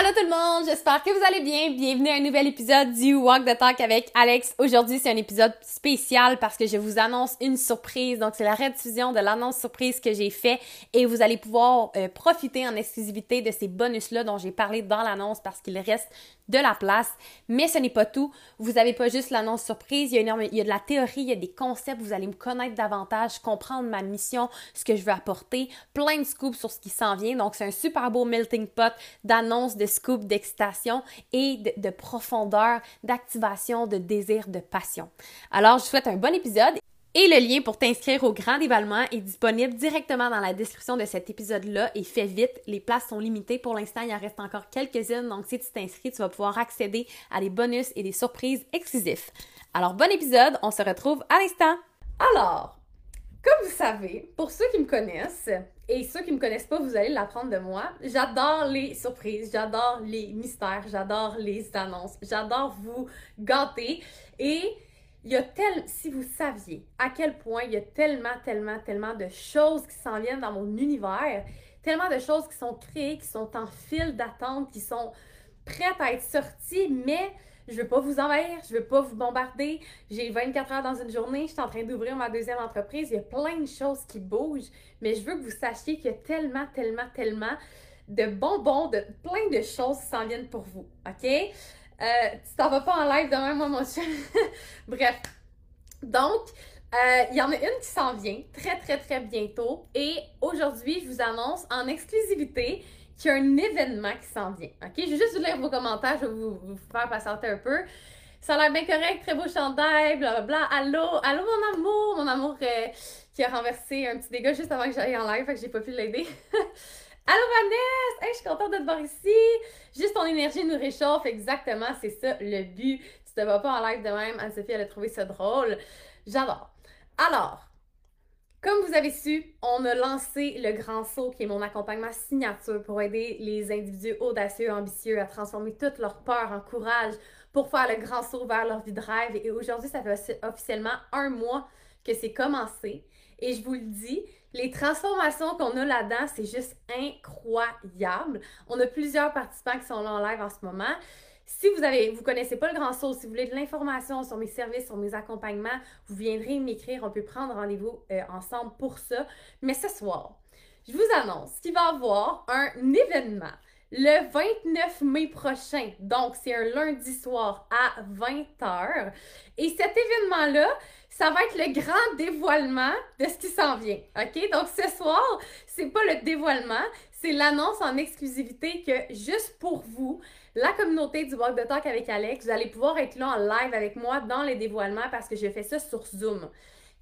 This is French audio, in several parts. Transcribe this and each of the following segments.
Allô tout le monde, j'espère que vous allez bien. Bienvenue à un nouvel épisode du Walk the Talk avec Alex. Aujourd'hui, c'est un épisode spécial parce que je vous annonce une surprise. Donc, c'est la rediffusion de l'annonce surprise que j'ai fait et vous allez pouvoir euh, profiter en exclusivité de ces bonus-là dont j'ai parlé dans l'annonce parce qu'il reste de la place. Mais ce n'est pas tout. Vous n'avez pas juste l'annonce surprise, il y, a énorme, il de la théorie, il y a des concepts, vous allez me connaître davantage, comprendre ma mission, ce que je veux apporter, plein de scoops sur ce qui s'en vient. Donc, c'est un super beau melting pot d'annonces, de scoops, d'excitation et de profondeur, d'activation, de désir, de passion. Alors, je vous souhaite un bon épisode et le lien pour t'inscrire au grand dévalement est disponible directement dans la description de cet épisode-là et fais vite, les places sont limitées. Pour l'instant, il en reste encore quelques-unes, donc si tu t'inscris, tu vas pouvoir accéder à des bonus et des surprises exclusifs. Alors, bon épisode, on se retrouve à l'instant. Alors, comme vous savez, pour ceux qui me connaissent, et ceux qui me connaissent pas, vous allez l'apprendre de moi, j'adore les surprises, j'adore les mystères, j'adore les annonces, j'adore vous gâter et il y a tel, si vous saviez à quel point il y a tellement, tellement, tellement de choses qui s'en viennent dans mon univers, tellement de choses qui sont créées, qui sont en file d'attente, qui sont prêtes à être sorties, mais je veux pas vous envahir, je veux pas vous bombarder. J'ai 24 heures dans une journée, je suis en train d'ouvrir ma deuxième entreprise, il y a plein de choses qui bougent, mais je veux que vous sachiez qu'il y a tellement, tellement, tellement de bonbons, de plein de choses qui s'en viennent pour vous, OK? Euh, tu t'en vas pas en live demain, moi, mon chien. Bref. Donc, euh, il y en a une qui s'en vient très, très, très bientôt. Et aujourd'hui, je vous annonce en exclusivité qu'il y a un événement qui s'en vient. OK? Je vais juste vous lire vos commentaires, je vais vous, vous faire patienter un peu. Ça a l'air bien correct, très beau chandail, blablabla. Allô, allô mon amour, mon amour euh, qui a renversé un petit dégât juste avant que j'aille en live, fait que j'ai pas pu l'aider. Allô Vanessa! Je suis contente de te voir ici! Juste ton énergie nous réchauffe, exactement, c'est ça le but. Tu te vas pas en live de même, Anne-Sophie, elle a trouvé ça drôle. J'adore. Alors, comme vous avez su, on a lancé le Grand Saut, qui est mon accompagnement signature pour aider les individus audacieux, ambitieux à transformer toute leur peur en courage pour faire le grand saut vers leur vie de rêve. Et aujourd'hui, ça fait officiellement un mois que c'est commencé. Et je vous le dis, les transformations qu'on a là-dedans, c'est juste incroyable. On a plusieurs participants qui sont là en live en ce moment. Si vous avez, vous connaissez pas le Grand Saut, si vous voulez de l'information sur mes services, sur mes accompagnements, vous viendrez m'écrire. On peut prendre rendez-vous euh, ensemble pour ça. Mais ce soir, je vous annonce qu'il va y avoir un événement le 29 mai prochain. Donc, c'est un lundi soir à 20h. Et cet événement-là, ça va être le grand dévoilement de ce qui s'en vient. OK? Donc, ce soir, c'est pas le dévoilement, c'est l'annonce en exclusivité que juste pour vous, la communauté du Walk de Talk avec Alex, vous allez pouvoir être là en live avec moi dans les dévoilements parce que je fais ça sur Zoom.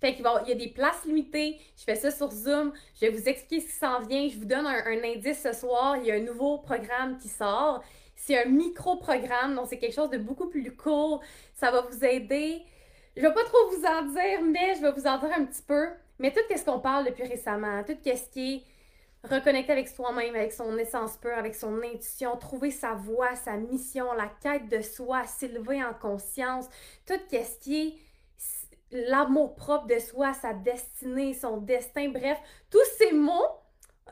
Fait qu'il y a des places limitées. Je fais ça sur Zoom. Je vais vous expliquer ce qui s'en vient. Je vous donne un, indice ce soir. Il y a un nouveau programme qui sort. C'est un micro-programme, donc c'est quelque chose de beaucoup plus court. Ça va vous aider. Je vais pas trop vous en dire, mais je vais vous en dire un petit peu. Mais tout ce qu'on parle depuis récemment, tout ce qui est reconnecter avec soi-même, avec son essence pure, avec son intuition, trouver sa voie, sa mission, la quête de soi, s'élever en conscience, tout ce qui est l'amour propre de soi, sa destinée, son destin, bref, tous ces mots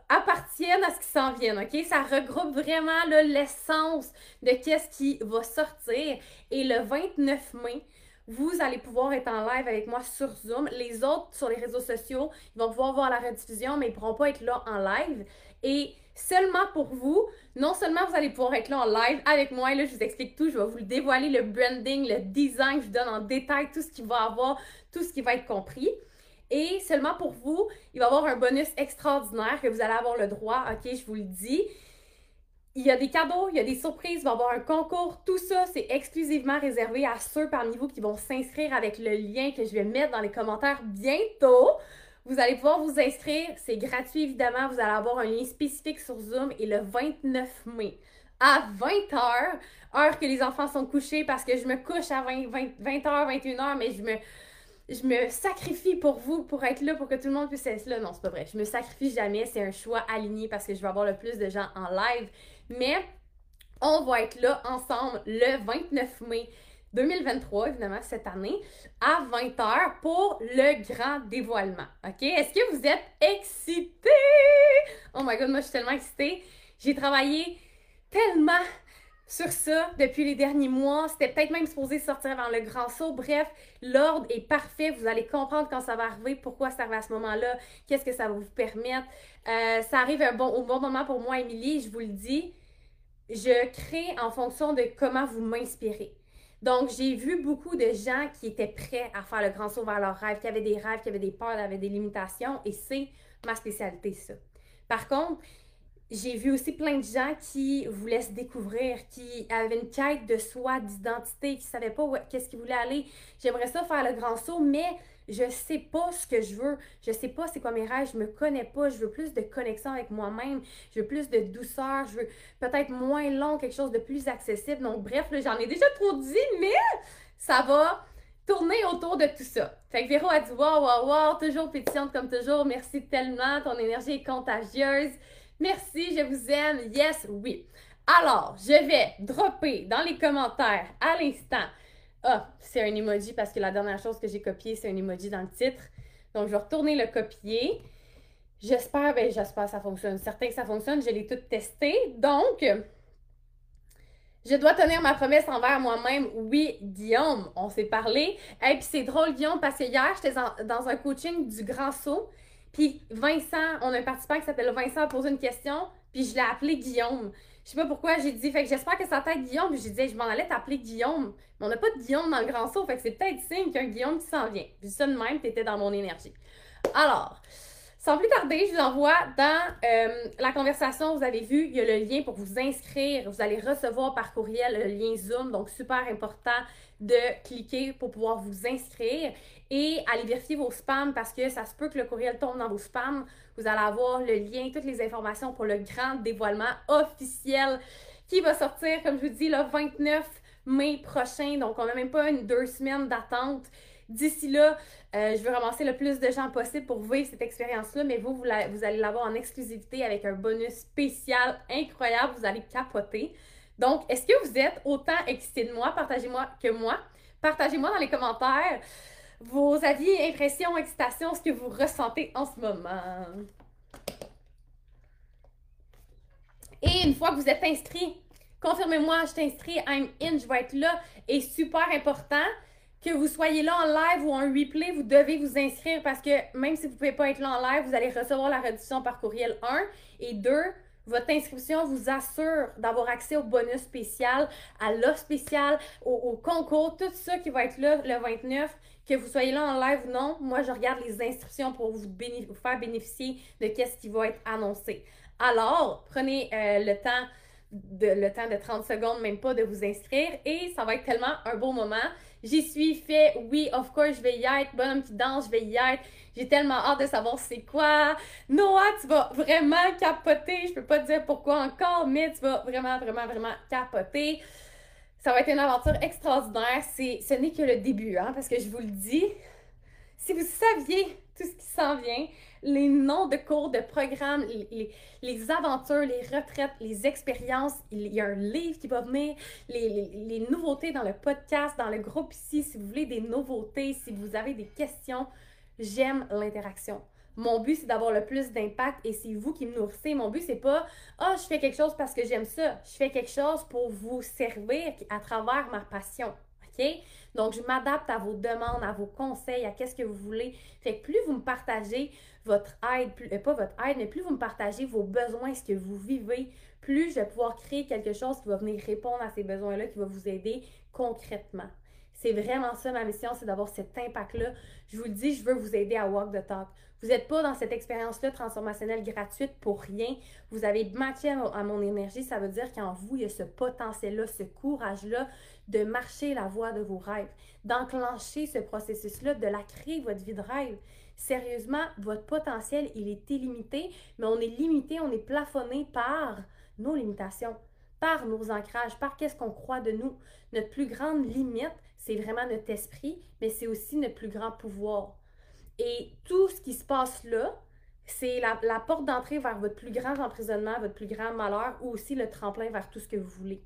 appartiennent à ce qui s'en vient, OK? Ça regroupe vraiment l'essence de qu'est-ce qui va sortir. Et le 29 mai, vous allez pouvoir être en live avec moi sur Zoom. Les autres sur les réseaux sociaux, ils vont pouvoir voir la rediffusion, mais ils ne pourront pas être là en live. Et seulement pour vous. Non seulement vous allez pouvoir être là en live avec moi, et là je vous explique tout, je vais vous le dévoiler, le branding, le design, je vous donne en détail tout ce qu'il va avoir, tout ce qui va être compris. Et seulement pour vous, il va y avoir un bonus extraordinaire que vous allez avoir le droit, ok, je vous le dis. Il y a des cadeaux, il y a des surprises, il va y avoir un concours. Tout ça, c'est exclusivement réservé à ceux parmi vous qui vont s'inscrire avec le lien que je vais mettre dans les commentaires bientôt. Vous allez pouvoir vous inscrire. C'est gratuit, évidemment. Vous allez avoir un lien spécifique sur Zoom et le 29 mai à 20h, heure que les enfants sont couchés parce que je me couche à 20, 20, 20h, 21h, mais je me je me sacrifie pour vous, pour être là, pour que tout le monde puisse être là. Non, c'est pas vrai. Je me sacrifie jamais. C'est un choix aligné parce que je veux avoir le plus de gens en live. Mais on va être là ensemble le 29 mai 2023, évidemment, cette année, à 20h pour le grand dévoilement. OK? Est-ce que vous êtes excités? Oh my god, moi, je suis tellement excitée. J'ai travaillé tellement sur ça depuis les derniers mois. C'était peut-être même supposé sortir avant le grand saut. Bref, l'ordre est parfait. Vous allez comprendre quand ça va arriver, pourquoi ça arrive à ce moment-là, qu'est-ce que ça va vous permettre. Euh, ça arrive au bon moment pour moi, Émilie, je vous le dis. Je crée en fonction de comment vous m'inspirez. Donc, j'ai vu beaucoup de gens qui étaient prêts à faire le grand saut vers leurs rêves, qui avaient des rêves, qui avaient des peurs, qui avaient des limitations, et c'est ma spécialité, ça. Par contre, j'ai vu aussi plein de gens qui voulaient se découvrir, qui avaient une quête de soi, d'identité, qui ne savaient pas qu'est-ce qu'ils voulaient aller. J'aimerais ça faire le grand saut, mais je sais pas ce que je veux. Je sais pas c'est quoi mes rêves. Je me connais pas. Je veux plus de connexion avec moi-même. Je veux plus de douceur. Je veux peut-être moins long, quelque chose de plus accessible. Donc, bref, j'en ai déjà trop dit, mais ça va tourner autour de tout ça. Fait que Véro a dit Wow, wow, wow, toujours pétillante comme toujours. Merci tellement. Ton énergie est contagieuse. Merci, je vous aime. Yes, oui. Alors, je vais dropper dans les commentaires à l'instant. Ah, c'est un emoji parce que la dernière chose que j'ai copié, c'est un emoji dans le titre. Donc, je vais retourner le copier. J'espère, ben j'espère que ça fonctionne. Certain que ça fonctionne, je l'ai tout testé. Donc, je dois tenir ma promesse envers moi-même. Oui, Guillaume, on s'est parlé. Et puis c'est drôle, Guillaume, parce que hier, j'étais dans un coaching du Grand Saut. Puis Vincent, on a un participant qui s'appelle Vincent a posé une question, puis je l'ai appelé Guillaume. Je sais pas pourquoi j'ai dit, fait que j'espère que ça t'aide Guillaume. Puis j'ai dit, je m'en allais t'appeler Guillaume. Mais on n'a pas de Guillaume dans le grand saut, fait que c'est peut-être signe qu'un Guillaume qui s'en vient. Puis ça de même, t'étais dans mon énergie. Alors, sans plus tarder, je vous envoie dans euh, la conversation, vous avez vu, il y a le lien pour vous inscrire. Vous allez recevoir par courriel le lien Zoom, donc super important de cliquer pour pouvoir vous inscrire et aller vérifier vos spams parce que ça se peut que le courriel tombe dans vos spams. Vous allez avoir le lien, toutes les informations pour le grand dévoilement officiel qui va sortir, comme je vous dis, le 29 mai prochain. Donc, on n'a même pas une deux semaines d'attente. D'ici là, euh, je veux ramasser le plus de gens possible pour vivre cette expérience-là, mais vous, vous, allez l'avoir en exclusivité avec un bonus spécial incroyable. Vous allez capoter. Donc, est-ce que vous êtes autant excité de moi? Partagez-moi que moi. Partagez-moi dans les commentaires vos avis, impressions, excitations, ce que vous ressentez en ce moment. Et une fois que vous êtes inscrit, confirmez-moi, je t'inscris, I'm in, je vais être là. Et super important, que vous soyez là en live ou en replay, vous devez vous inscrire parce que même si vous ne pouvez pas être là en live, vous allez recevoir la réduction par courriel 1 et 2. Votre inscription vous assure d'avoir accès au bonus spécial, à l'offre spéciale, au, concours, tout ça qui va être là le 29. Que vous soyez là en live ou non, moi je regarde les inscriptions pour vous, faire bénéficier de ce qui va être annoncé. Alors, prenez euh, le temps de, le temps de 30 secondes, même pas, de vous inscrire et ça va être tellement un beau moment. J'y suis fait, oui, of course, je vais y être. Bonhomme qui danse, je vais y être. J'ai tellement hâte de savoir c'est quoi. Noah, tu vas vraiment capoter. Je peux pas te dire pourquoi encore, mais tu vas vraiment, vraiment, vraiment capoter. Ça va être une aventure extraordinaire. Ce n'est que le début, hein, parce que je vous le dis. Si vous saviez tout ce qui s'en vient, les noms de cours, de programmes, les, aventures, les retraites, les expériences. Il y a un livre qui va venir, les, nouveautés dans le podcast, dans le groupe ici. Si vous voulez des nouveautés, si vous avez des questions, j'aime l'interaction. Mon but, c'est d'avoir le plus d'impact et c'est vous qui me nourrissez. Mon but, c'est pas oh, je fais quelque chose parce que j'aime ça. Je fais quelque chose pour vous servir à travers ma passion. OK? Donc, je m'adapte à vos demandes, à vos conseils, à qu'est-ce que vous voulez. Fait que plus vous me partagez votre aide, plus, euh, pas votre aide, mais plus vous me partagez vos besoins, ce que vous vivez, plus je vais pouvoir créer quelque chose qui va venir répondre à ces besoins-là, qui va vous aider concrètement. C'est vraiment ça ma mission, c'est d'avoir cet impact-là. Je vous le dis, je veux vous aider à walk the talk. Vous n'êtes pas dans cette expérience-là transformationnelle gratuite pour rien. Vous avez matché à mon énergie. Ça veut dire qu'en vous, il y a ce potentiel-là, ce courage-là de marcher la voie de vos rêves, d'enclencher ce processus-là, de la créer, votre vie de rêve. Sérieusement, votre potentiel, il est illimité, mais on est limité, on est plafonné par nos limitations, par nos ancrages, par qu'est-ce qu'on croit de nous. Notre plus grande limite, c'est vraiment notre esprit, mais c'est aussi notre plus grand pouvoir. Et tout ce qui se passe là, c'est la, porte d'entrée vers votre plus grand emprisonnement, votre plus grand malheur, ou aussi le tremplin vers tout ce que vous voulez.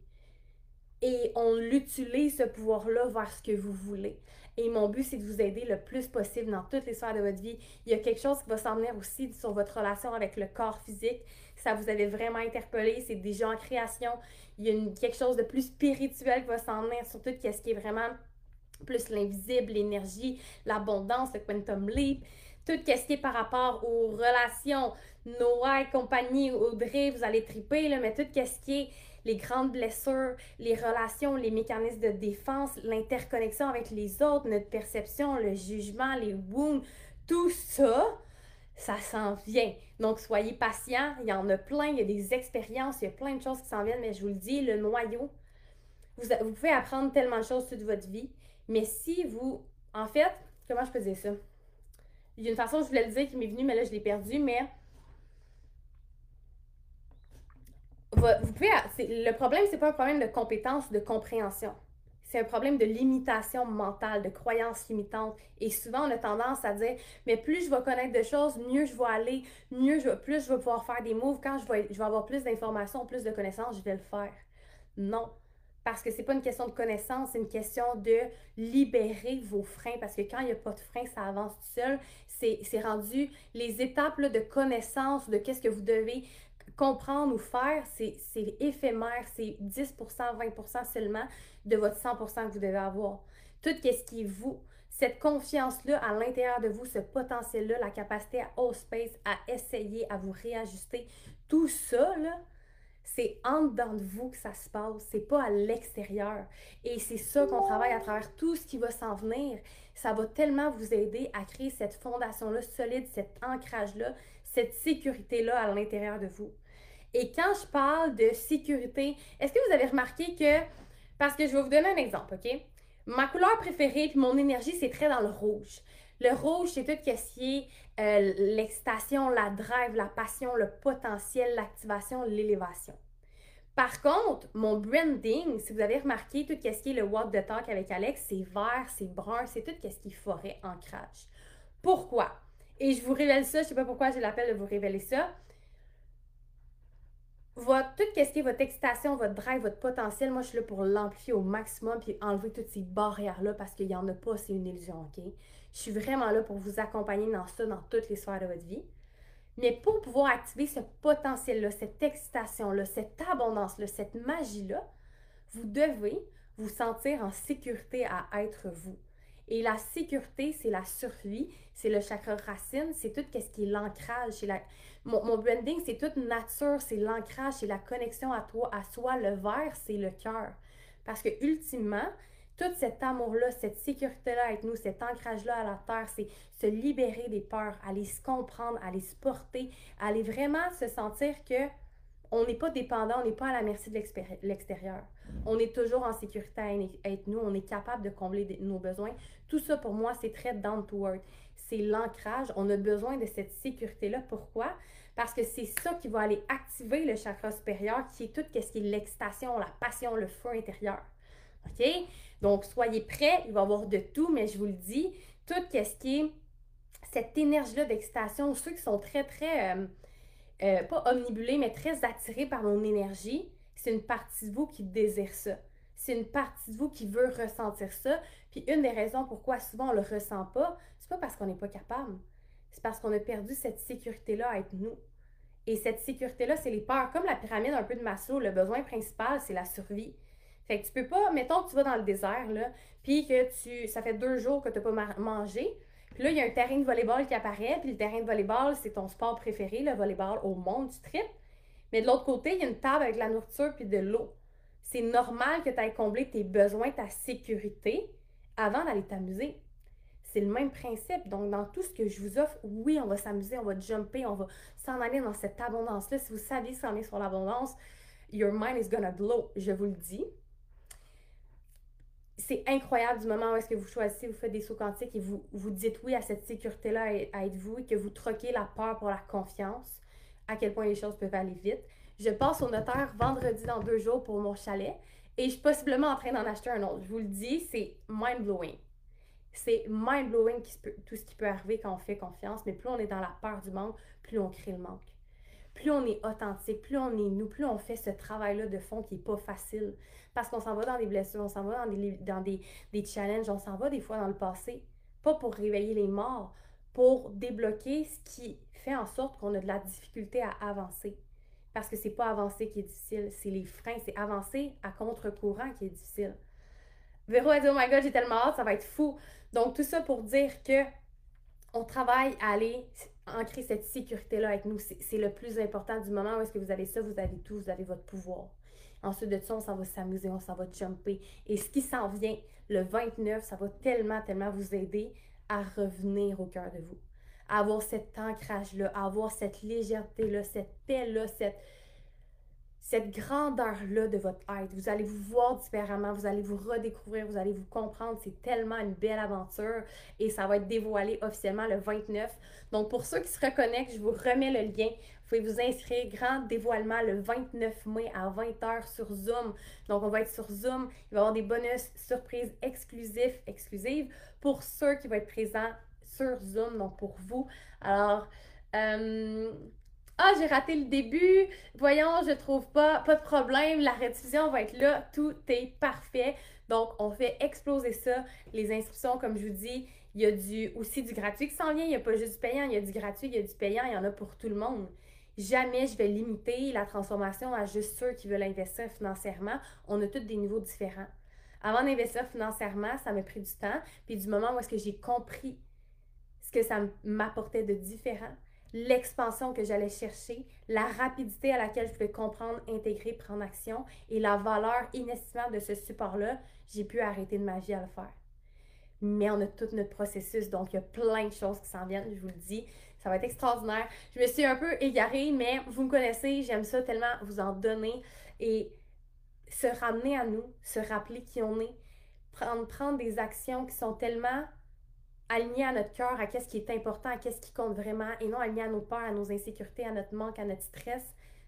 Et on l'utilise, ce pouvoir-là, vers ce que vous voulez. Et mon but, c'est de vous aider le plus possible dans toutes les sphères de votre vie. Il y a quelque chose qui va s'en venir aussi sur votre relation avec le corps physique. Ça vous avait vraiment interpellé, c'est déjà en création. Il y a quelque chose de plus spirituel qui va s'en venir sur tout ce qui est vraiment plus l'invisible, l'énergie, l'abondance, le quantum leap, tout ce qui est par rapport aux relations, Noah et compagnie, Audrey, vous allez triper, là, mais tout ce qui est les grandes blessures, les relations, les mécanismes de défense, l'interconnexion avec les autres, notre perception, le jugement, les wounds, tout ça, ça s'en vient. Donc, soyez patients. Il y en a plein. Il y a des expériences. Il y a plein de choses qui s'en viennent. Mais je vous le dis, le noyau, vous, pouvez apprendre tellement de choses toute votre vie. Mais si vous, en fait, comment je peux dire ça? Il y a une façon, je voulais le dire, qui m'est venue, mais là, je l'ai perdu, mais le problème, c'est pas un problème de compétence, de compréhension. C'est un problème de limitation mentale, de croyances limitantes. Et souvent, on a tendance à dire, mais plus je vais connaître de choses, mieux je vais aller, mieux je, plus je vais pouvoir faire des moves. Quand je vais, je vais avoir plus d'informations, plus de connaissances, je vais le faire. Non. Parce que c'est pas une question de connaissance, c'est une question de libérer vos freins. Parce que quand il n'y a pas de frein, ça avance tout seul. C'est rendu les étapes de connaissance de qu'est-ce que vous devez comprendre ou faire, c'est éphémère, c'est 10% 20% seulement de votre 100% que vous devez avoir. Tout ce qui est vous, cette confiance-là à l'intérieur de vous, ce potentiel-là, la capacité à all space, à essayer, à vous réajuster, tout ça, c'est en dedans de vous que ça se passe, c'est pas à l'extérieur. Et c'est ça qu'on travaille à travers tout ce qui va s'en venir. Ça va tellement vous aider à créer cette fondation-là solide, cet ancrage-là, cette sécurité-là à l'intérieur de vous. Et quand je parle de sécurité, est-ce que vous avez remarqué que, parce que je vais vous donner un exemple, OK? Ma couleur préférée puis mon énergie, c'est très dans le rouge. Le rouge, c'est tout ce qui est euh, l'excitation, la drive, la passion, le potentiel, l'activation, l'élévation. Par contre, mon branding, si vous avez remarqué, tout ce qui est le walk the talk avec Alex, c'est vert, c'est brun, c'est tout ce qui est forêt ancrage. Pourquoi? Et je vous révèle ça, je ne sais pas pourquoi j'ai l'appel de vous révéler ça. Votre, tout ce votre excitation, votre drive, votre potentiel, moi je suis là pour l'amplifier au maximum puis enlever toutes ces barrières-là parce qu'il n'y en a pas, c'est une illusion, ok? Je suis vraiment là pour vous accompagner dans ça, dans toutes les sphères de votre vie. Mais pour pouvoir activer ce potentiel-là, cette excitation-là, cette abondance-là, cette magie-là, vous devez vous sentir en sécurité à être vous. Et la sécurité, c'est la survie, c'est le chakra racine, c'est tout ce qui est l'ancrage. La... Mon, mon, branding, c'est toute nature, c'est l'ancrage, c'est la connexion à toi, à soi. Le vert, c'est le cœur. Parce que ultimement, tout cet amour-là, cette sécurité-là avec nous, cet ancrage-là à la terre, c'est se libérer des peurs, aller se comprendre, aller se porter, aller vraiment se sentir que on n'est pas dépendant, on n'est pas à la merci de l'extérieur. On est toujours en sécurité à être nous, on est capable de combler nos besoins. Tout ça, pour moi, c'est très down to earth. C'est l'ancrage. On a besoin de cette sécurité-là. Pourquoi? Parce que c'est ça qui va aller activer le chakra supérieur, qui est tout ce qui est l'excitation, la passion, le feu intérieur. OK? Donc, soyez prêts. Il va y avoir de tout, mais je vous le dis, tout ce qui est cette énergie-là d'excitation, ceux qui sont très, très... Euh, euh, pas omnibulé, mais très attiré par mon énergie, c'est une partie de vous qui désire ça. C'est une partie de vous qui veut ressentir ça. Puis une des raisons pourquoi souvent on le ressent pas, c'est pas parce qu'on n'est pas capable. C'est parce qu'on a perdu cette sécurité-là à être nous. Et cette sécurité-là, c'est les peurs. Comme la pyramide un peu de Maslow, le besoin principal, c'est la survie. Fait que tu peux pas, mettons que tu vas dans le désert, là, puis que tu, ça fait deux jours que tu n'as pas mangé, là, il y a un terrain de volleyball qui apparaît, puis le terrain de volleyball, c'est ton sport préféré, le volleyball au monde, tu tripes. Mais de l'autre côté, il y a une table avec de la nourriture puis de l'eau. C'est normal que tu ailles combler tes besoins, ta sécurité avant d'aller t'amuser. C'est le même principe. Donc, dans tout ce que je vous offre, oui, on va s'amuser, on va jumper, on va s'en aller dans cette abondance-là. Si vous saviez s'en est sur l'abondance, your mind is gonna blow, je vous le dis. C'est incroyable du moment où est-ce que vous choisissez, vous faites des sauts quantiques et vous, vous dites oui à cette sécurité-là à être vous et que vous troquez la peur pour la confiance, à quel point les choses peuvent aller vite. Je passe au notaire vendredi dans deux jours pour mon chalet et je suis possiblement en train d'en acheter un autre. Je vous le dis, c'est mind-blowing. C'est mind-blowing tout ce qui peut arriver quand on fait confiance, mais plus on est dans la peur du manque, plus on crée le manque. Plus on est authentique, plus on est nous, plus on fait ce travail-là de fond qui n'est pas facile. Parce qu'on s'en va dans des blessures, on s'en va dans des, dans des, des challenges, on s'en va des fois dans le passé. Pas pour réveiller les morts, pour débloquer ce qui fait en sorte qu'on a de la difficulté à avancer. Parce que c'est pas avancer qui est difficile, c'est les freins, c'est avancer à contre-courant qui est difficile. Véro a dit Oh my god, j'ai tellement hâte, ça va être fou. Donc, tout ça pour dire que on travaille à aller ancrer cette sécurité-là avec nous. C'est le plus important du moment où est-ce que vous avez ça, vous avez tout, vous avez votre pouvoir. Ensuite de ça, on s'en va s'amuser, on s'en va jumper. Et ce qui s'en vient, le 29, ça va tellement, tellement vous aider à revenir au cœur de vous avoir cet ancrage-là, avoir cette légèreté-là, cette paix-là, cette, cette grandeur-là de votre être. Vous allez vous voir différemment, vous allez vous redécouvrir, vous allez vous comprendre. C'est tellement une belle aventure et ça va être dévoilé officiellement le 29. Donc, pour ceux qui se reconnectent, je vous remets le lien. Vous pouvez vous inscrire. Grand dévoilement le 29 mai à 20h sur Zoom. Donc, on va être sur Zoom. Il va y avoir des bonus surprises exclusifs, exclusives pour ceux qui vont être présents sur Zoom, donc pour vous. Alors, euh, ah, j'ai raté le début. Voyons, je trouve pas. Pas de problème. La rediffusion va être là. Tout est parfait. Donc, on fait exploser ça. Les inscriptions, comme je vous dis, il y a du, aussi du gratuit qui s'en vient. Il n'y a pas juste du payant. Il y a du gratuit, il y a du payant. Il y en a pour tout le monde. Jamais je vais limiter la transformation à juste ceux qui veulent investir financièrement. On a tous des niveaux différents. Avant d'investir financièrement, ça m'a pris du temps. Puis du moment où est-ce que j'ai compris ce que ça m'apportait de différent, l'expansion que j'allais chercher, la rapidité à laquelle je pouvais comprendre, intégrer, prendre action et la valeur inestimable de ce support-là, j'ai pu arrêter de ma vie à le faire. Mais on a tout notre processus, donc il y a plein de choses qui s'en viennent, je vous le dis. Ça va être extraordinaire. Je me suis un peu égarée, mais vous me connaissez, j'aime ça tellement vous en donner et se ramener à nous, se rappeler qui on est, prendre, prendre des actions qui sont tellement aligné à notre cœur, à qu'est-ce qui est important, à qu'est-ce qui compte vraiment, et non aligné à nos peurs, à nos insécurités, à notre manque, à notre stress,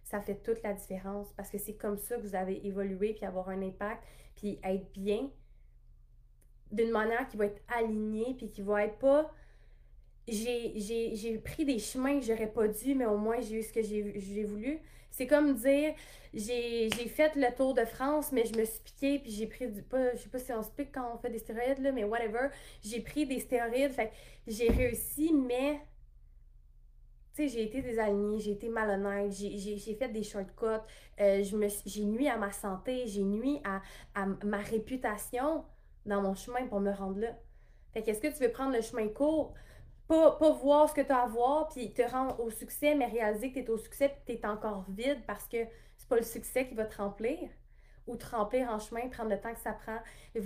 ça fait toute la différence. Parce que c'est comme ça que vous avez évolué, puis avoir un impact, puis être bien d'une manière qui va être alignée, puis qui va être pas j'ai pris des chemins que j'aurais pas dû, mais au moins j'ai eu ce que j'ai voulu. C'est comme dire, j'ai fait le tour de France, mais je me suis piqué, puis j'ai pris du. Pas, je sais pas si on se pique quand on fait des stéroïdes, là, mais whatever. J'ai pris des stéroïdes, fait j'ai réussi, mais. Tu sais, j'ai été désalignée, j'ai été malhonnête, j'ai fait des shortcuts, euh, j'ai nuit à ma santé, j'ai nuit à, à ma réputation dans mon chemin pour me rendre là. Fait qu'est-ce que tu veux prendre le chemin court? Pas, voir ce que tu as à voir, puis te rendre au succès, mais réaliser que tu es au succès, puis tu es encore vide parce que c'est pas le succès qui va te remplir. Ou te remplir en chemin, prendre le temps que ça prend,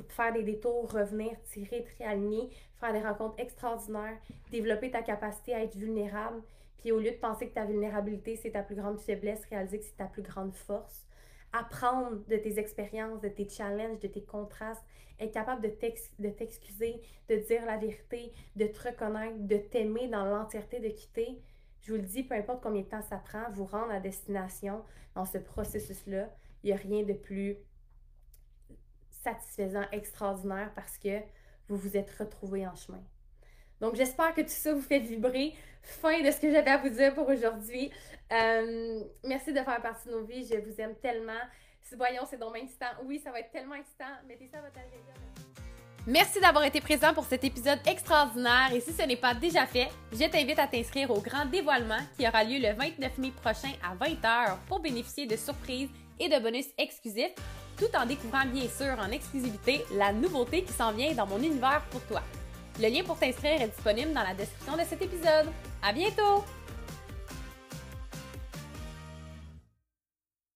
faire des détours, revenir, tirer, te réaligner, faire des rencontres extraordinaires, développer ta capacité à être vulnérable. Puis au lieu de penser que ta vulnérabilité, c'est ta plus grande faiblesse, réaliser que c'est ta plus grande force apprendre de tes expériences, de tes challenges, de tes contrastes, être capable de t'excuser, de dire la vérité, de te reconnaître, de t'aimer dans l'entièreté de quitter. Je vous le dis, peu importe combien de temps ça prend, vous rendre à destination dans ce processus-là, il n'y a rien de plus satisfaisant, extraordinaire parce que vous vous êtes retrouvés en chemin. Donc, j'espère que tout ça vous fait vibrer. Fin de ce que j'avais à vous dire pour aujourd'hui. Euh, merci de faire partie de nos vies. Je vous aime tellement. Voyons, c'est donc excitant. Oui, ça va être tellement excitant. Mettez ça à votre. Merci d'avoir été présent pour cet épisode extraordinaire et si ce n'est pas déjà fait, je t'invite à t'inscrire au grand dévoilement qui aura lieu le 29 mai prochain à 20h pour bénéficier de surprises et de bonus exclusifs tout en découvrant bien sûr en exclusivité la nouveauté qui s'en vient dans mon univers pour toi. Le lien pour t'inscrire est disponible dans la description de cet épisode. À bientôt!